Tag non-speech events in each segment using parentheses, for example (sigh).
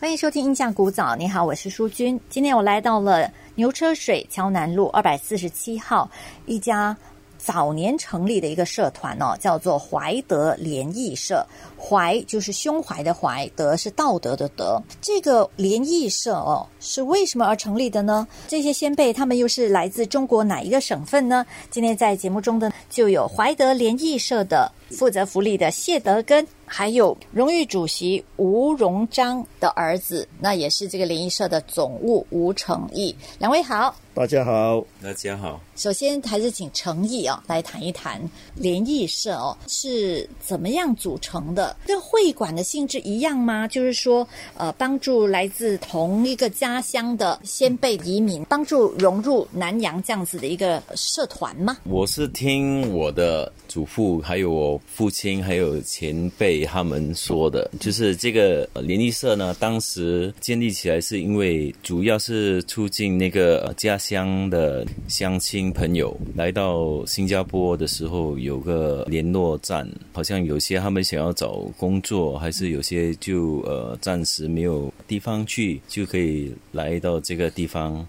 欢迎收听《印象古早》，你好，我是淑君。今天我来到了牛车水桥南路二百四十七号一家早年成立的一个社团哦，叫做怀德联谊社。怀就是胸怀的怀，德是道德的德。这个联谊社哦，是为什么而成立的呢？这些先辈他们又是来自中国哪一个省份呢？今天在节目中的就有怀德联谊社的负责福利的谢德根。还有荣誉主席吴荣章的儿子，那也是这个联谊社的总务吴成义。两位好，大家好，大家好。首先还是请成义啊来谈一谈联谊社哦是怎么样组成的？跟会馆的性质一样吗？就是说，呃，帮助来自同一个家乡的先辈移民，帮助融入南洋这样子的一个社团吗？我是听我的祖父，还有我父亲，还有前辈。给他们说的，就是这个联谊社呢，当时建立起来是因为主要是促进那个家乡的乡亲朋友来到新加坡的时候有个联络站，好像有些他们想要找工作，还是有些就呃暂时没有地方去，就可以来到这个地方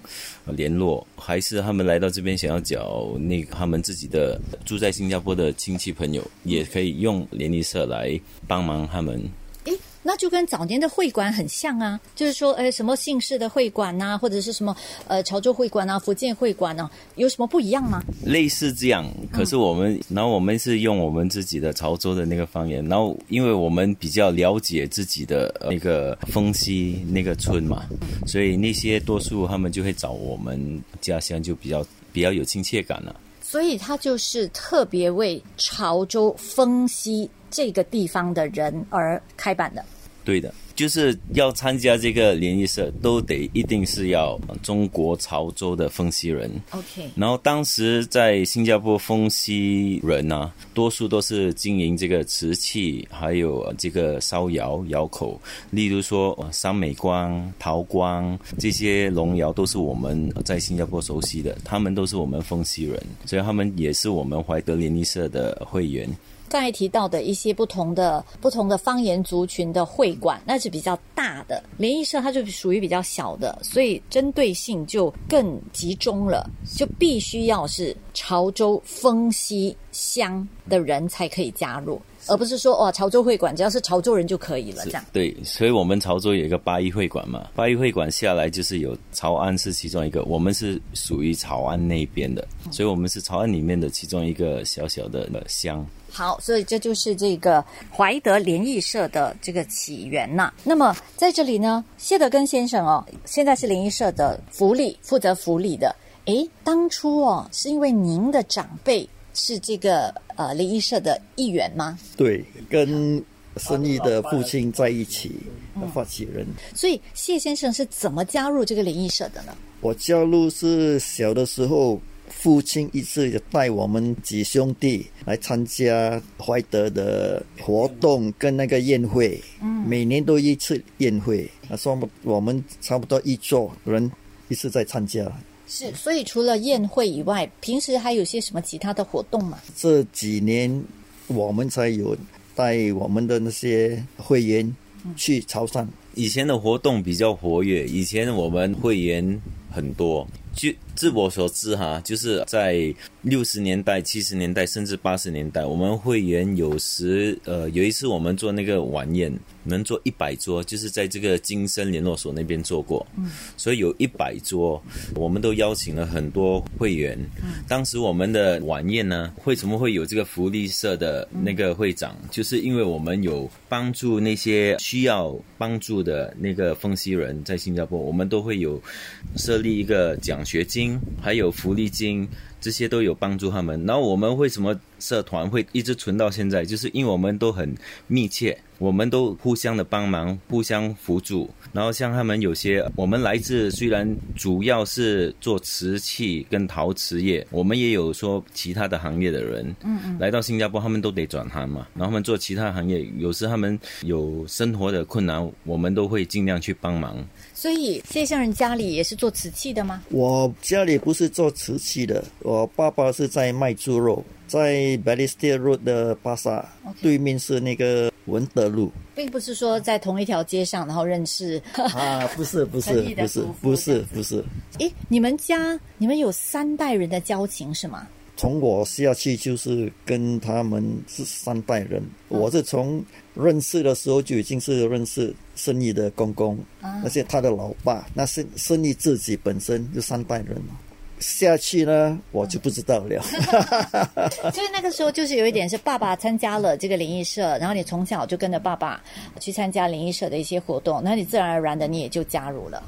联络，还是他们来到这边想要找那他们自己的住在新加坡的亲戚朋友，也可以用联谊社来。帮忙他们，诶，那就跟早年的会馆很像啊，就是说，呃，什么姓氏的会馆呐，或者是什么呃潮州会馆啊、福建会馆呢，有什么不一样吗？类似这样，可是我们，然后我们是用我们自己的潮州的那个方言，然后因为我们比较了解自己的那个丰溪那个村嘛，所以那些多数他们就会找我们家乡，就比较比较有亲切感了。所以他就是特别为潮州丰溪。这个地方的人而开办的，对的，就是要参加这个联谊社，都得一定是要中国潮州的丰溪人。OK，然后当时在新加坡丰溪人呢，多数都是经营这个瓷器，还有这个烧窑窑口，例如说三美光、陶光这些龙窑，都是我们在新加坡熟悉的，他们都是我们丰溪人，所以他们也是我们怀德联谊社的会员。刚才提到的一些不同的不同的方言族群的会馆，那是比较大的联谊社，它就属于比较小的，所以针对性就更集中了，就必须要是潮州丰溪乡的人才可以加入，而不是说哦潮州会馆只要是潮州人就可以了这样。对，所以我们潮州有一个八一会馆嘛，八一会馆下来就是有潮安是其中一个，我们是属于潮安那边的，所以我们是潮安里面的其中一个小小的乡。好，所以这就是这个怀德联谊社的这个起源呐。那么在这里呢，谢德根先生哦，现在是联谊社的福利负责福利的。诶，当初哦，是因为您的长辈是这个呃联谊社的一员吗？对，跟生意的父亲在一起发起人。所以谢先生是怎么加入这个联谊社的呢？我加入是小的时候。父亲一次带我们几兄弟来参加怀德的活动跟那个宴会，每年都一次宴会。他说我们差不多一桌人一次在参加。是，所以除了宴会以外，平时还有些什么其他的活动吗？这几年我们才有带我们的那些会员去潮汕。以前的活动比较活跃，以前我们会员很多。据自我所知，哈，就是在六十年代、七十年代，甚至八十年代，我们会员有时，呃，有一次我们做那个晚宴，能做一百桌，就是在这个金生联络所那边做过，嗯，所以有一百桌，我们都邀请了很多会员。嗯，当时我们的晚宴呢，为什么会有这个福利社的那个会长？就是因为我们有帮助那些需要帮助的那个分析人，在新加坡，我们都会有设立一个奖学金，还有福利金。这些都有帮助他们。然后我们为什么社团会一直存到现在？就是因为我们都很密切，我们都互相的帮忙，互相辅助。然后像他们有些，我们来自虽然主要是做瓷器跟陶瓷业，我们也有说其他的行业的人，嗯嗯，来到新加坡他们都得转行嘛。然后他们做其他行业，有时他们有生活的困难，我们都会尽量去帮忙。所以谢先生家里也是做瓷器的吗？我家里不是做瓷器的，我爸爸是在卖猪肉，在 Balestier Road 的巴萨对面是那个文德路。并不是说在同一条街上，然后认识。啊，不是 (laughs) 不是不是不是不是，诶，你们家你们有三代人的交情是吗？从我下去就是跟他们是三代人，我是从认识的时候就已经是认识生意的公公，而且他的老爸，那是生意自己本身就三代人了。下去呢，我就不知道了。(laughs) 就是那个时候，就是有一点是爸爸参加了这个灵异社，然后你从小就跟着爸爸去参加灵异社的一些活动，那你自然而然的你也就加入了。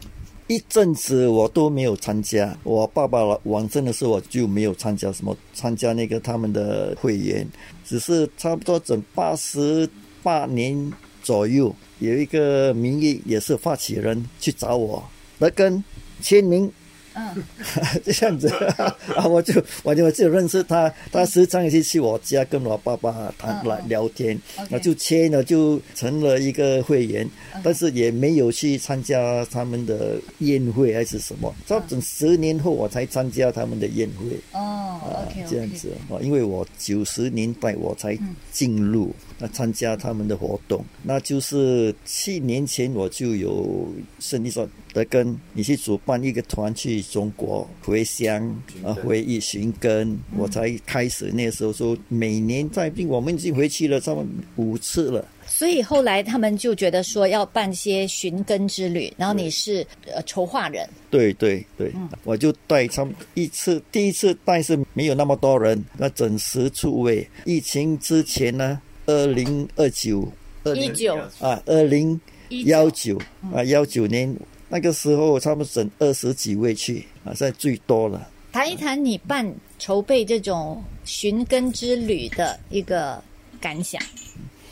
一阵子我都没有参加，我爸爸往生的时候我就没有参加什么参加那个他们的会员，只是差不多整八十八年左右，有一个名义也是发起人去找我，来跟签名。嗯，(laughs) 这样子。(laughs) 啊，我就我就我就认识他，他时常也是去我家跟我爸爸谈嗯来聊天。那就签了，就成了一个会员，但是也没有去参加他们的宴会还是什么，到整十年后我才参加他们的宴会。哦啊，OK，这样子啊，因为我九十年代我才进入那参加他们的活动，那就是七年前我就有生意说德根，你去主办一个团去中国回乡啊，回忆寻根，我才开始那时候说每年在我们已经回去了差不多五次了。所以后来他们就觉得说要办些寻根之旅，然后你是呃筹划人，对对对，我就带他们一次，第一次但是没有那么多人，那整十出位。疫情之前呢，二零二九、二零一九。啊，二零一幺九。啊，幺九年那个时候，他们整二十几位去啊，现在最多了。谈一谈你办筹备这种寻根之旅的一个感想。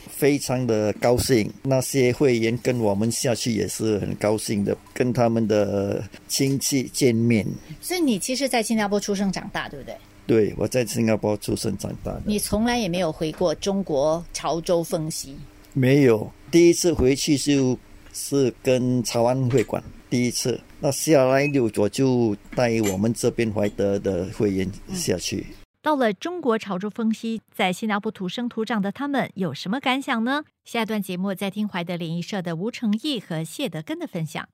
非常的高兴，那些会员跟我们下去也是很高兴的，跟他们的亲戚见面。所以你其实，在新加坡出生长大，对不对？对我在新加坡出生长大的，你从来也没有回过中国潮州凤溪。没有，第一次回去就是跟潮安会馆第一次，那下来就我就带我们这边怀德的会员下去。到了中国潮州丰溪，在新加坡土生土长的他们有什么感想呢？下段节目再听怀德联谊社的吴成义和谢德根的分享。